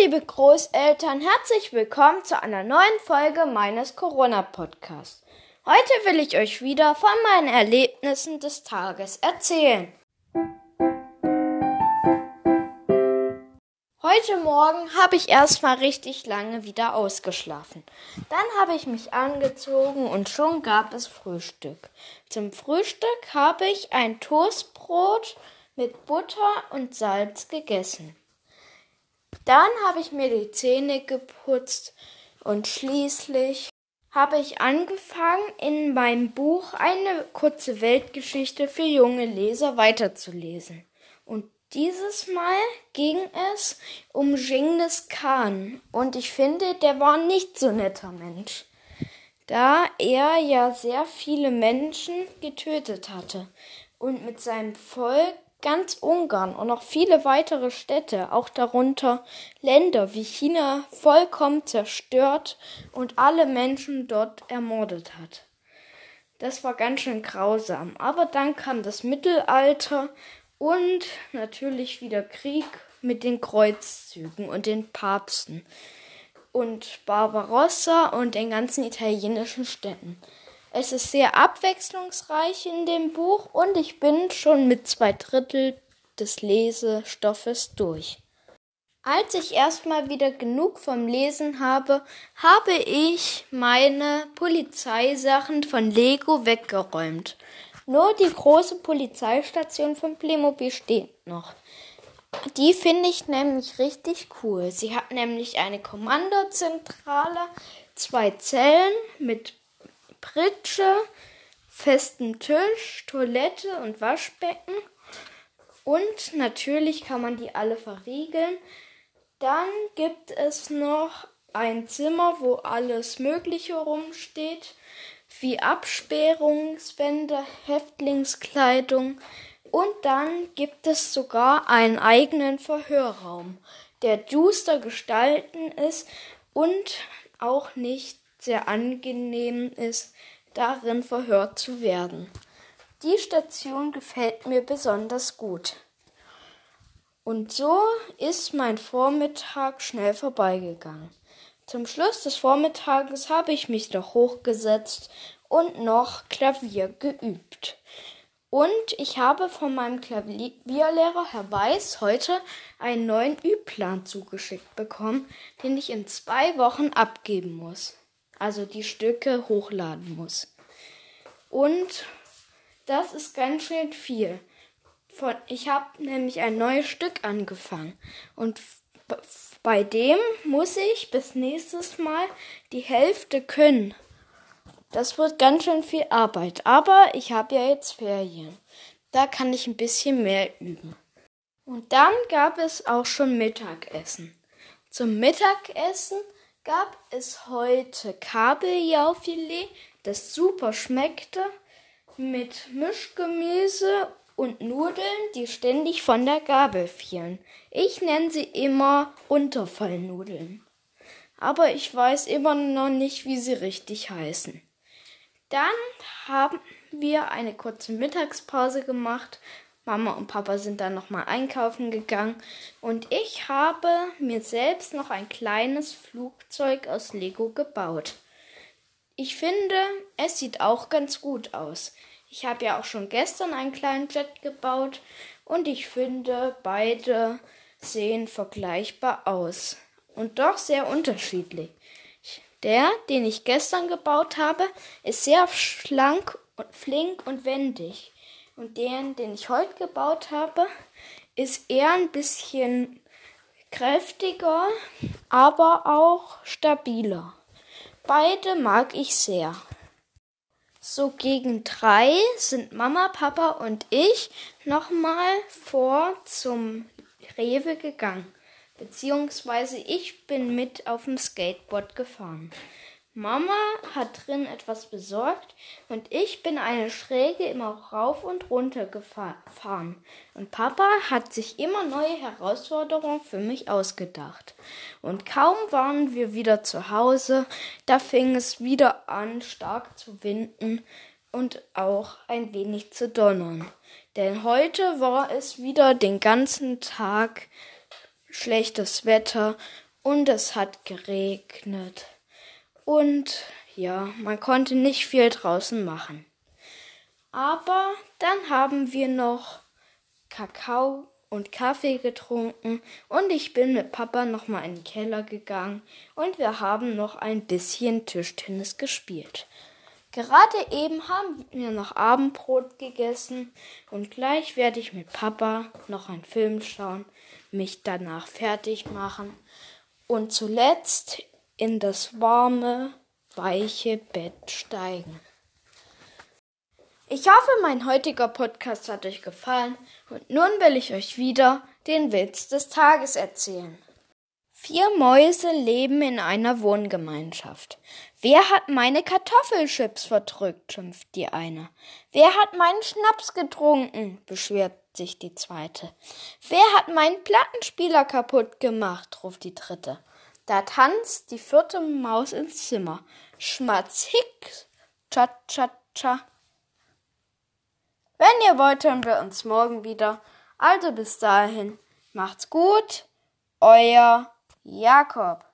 liebe Großeltern, herzlich willkommen zu einer neuen Folge meines Corona-Podcasts. Heute will ich euch wieder von meinen Erlebnissen des Tages erzählen. Heute Morgen habe ich erstmal richtig lange wieder ausgeschlafen. Dann habe ich mich angezogen und schon gab es Frühstück. Zum Frühstück habe ich ein Toastbrot mit Butter und Salz gegessen. Dann habe ich mir die Zähne geputzt und schließlich habe ich angefangen, in meinem Buch eine kurze Weltgeschichte für junge Leser weiterzulesen. Und dieses Mal ging es um Genghis Khan und ich finde, der war nicht so netter Mensch, da er ja sehr viele Menschen getötet hatte und mit seinem Volk ganz Ungarn und noch viele weitere Städte, auch darunter Länder wie China, vollkommen zerstört und alle Menschen dort ermordet hat. Das war ganz schön grausam. Aber dann kam das Mittelalter und natürlich wieder Krieg mit den Kreuzzügen und den Papsten und Barbarossa und den ganzen italienischen Städten. Es ist sehr abwechslungsreich in dem Buch und ich bin schon mit zwei Drittel des Lesestoffes durch. Als ich erstmal wieder genug vom Lesen habe, habe ich meine Polizeisachen von Lego weggeräumt. Nur die große Polizeistation von Playmobil steht noch. Die finde ich nämlich richtig cool. Sie hat nämlich eine Kommandozentrale, zwei Zellen mit Pritsche, festen Tisch, Toilette und Waschbecken. Und natürlich kann man die alle verriegeln. Dann gibt es noch ein Zimmer, wo alles Mögliche rumsteht, wie Absperrungswände, Häftlingskleidung. Und dann gibt es sogar einen eigenen Verhörraum, der duster gestalten ist und auch nicht sehr angenehm ist, darin verhört zu werden. Die Station gefällt mir besonders gut. Und so ist mein Vormittag schnell vorbeigegangen. Zum Schluss des Vormittages habe ich mich noch hochgesetzt und noch Klavier geübt. Und ich habe von meinem Klavierlehrer Herr Weiß heute einen neuen Übplan zugeschickt bekommen, den ich in zwei Wochen abgeben muss also die Stücke hochladen muss. Und das ist ganz schön viel. Von, ich habe nämlich ein neues Stück angefangen und bei dem muss ich bis nächstes Mal die Hälfte können. Das wird ganz schön viel Arbeit, aber ich habe ja jetzt Ferien. Da kann ich ein bisschen mehr üben. Und dann gab es auch schon Mittagessen. Zum Mittagessen gab es heute Kabeljaufilet, das super schmeckte, mit Mischgemüse und Nudeln, die ständig von der Gabel fielen. Ich nenne sie immer Unterfallnudeln. Aber ich weiß immer noch nicht, wie sie richtig heißen. Dann haben wir eine kurze Mittagspause gemacht Mama und Papa sind dann nochmal einkaufen gegangen und ich habe mir selbst noch ein kleines Flugzeug aus Lego gebaut. Ich finde, es sieht auch ganz gut aus. Ich habe ja auch schon gestern einen kleinen Jet gebaut und ich finde, beide sehen vergleichbar aus und doch sehr unterschiedlich. Der, den ich gestern gebaut habe, ist sehr schlank und flink und wendig. Und den, den ich heute gebaut habe, ist eher ein bisschen kräftiger, aber auch stabiler. Beide mag ich sehr. So gegen drei sind Mama, Papa und ich nochmal vor zum Rewe gegangen. Beziehungsweise ich bin mit auf dem Skateboard gefahren. Mama hat drin etwas besorgt und ich bin eine Schräge immer rauf und runter gefahren. Und Papa hat sich immer neue Herausforderungen für mich ausgedacht. Und kaum waren wir wieder zu Hause, da fing es wieder an, stark zu winden und auch ein wenig zu donnern. Denn heute war es wieder den ganzen Tag schlechtes Wetter und es hat geregnet. Und ja, man konnte nicht viel draußen machen. Aber dann haben wir noch Kakao und Kaffee getrunken und ich bin mit Papa nochmal in den Keller gegangen und wir haben noch ein bisschen Tischtennis gespielt. Gerade eben haben wir noch Abendbrot gegessen und gleich werde ich mit Papa noch einen Film schauen, mich danach fertig machen und zuletzt in das warme, weiche Bett steigen. Ich hoffe, mein heutiger Podcast hat euch gefallen und nun will ich euch wieder den Witz des Tages erzählen. Vier Mäuse leben in einer Wohngemeinschaft. Wer hat meine Kartoffelchips verdrückt? schimpft die eine. Wer hat meinen Schnaps getrunken? beschwert sich die zweite. Wer hat meinen Plattenspieler kaputt gemacht? ruft die dritte. Da tanzt die vierte Maus ins Zimmer. Schmatz, hick, cha, cha, cha. Wenn ihr wollt, hören wir uns morgen wieder. Also bis dahin, macht's gut, euer Jakob.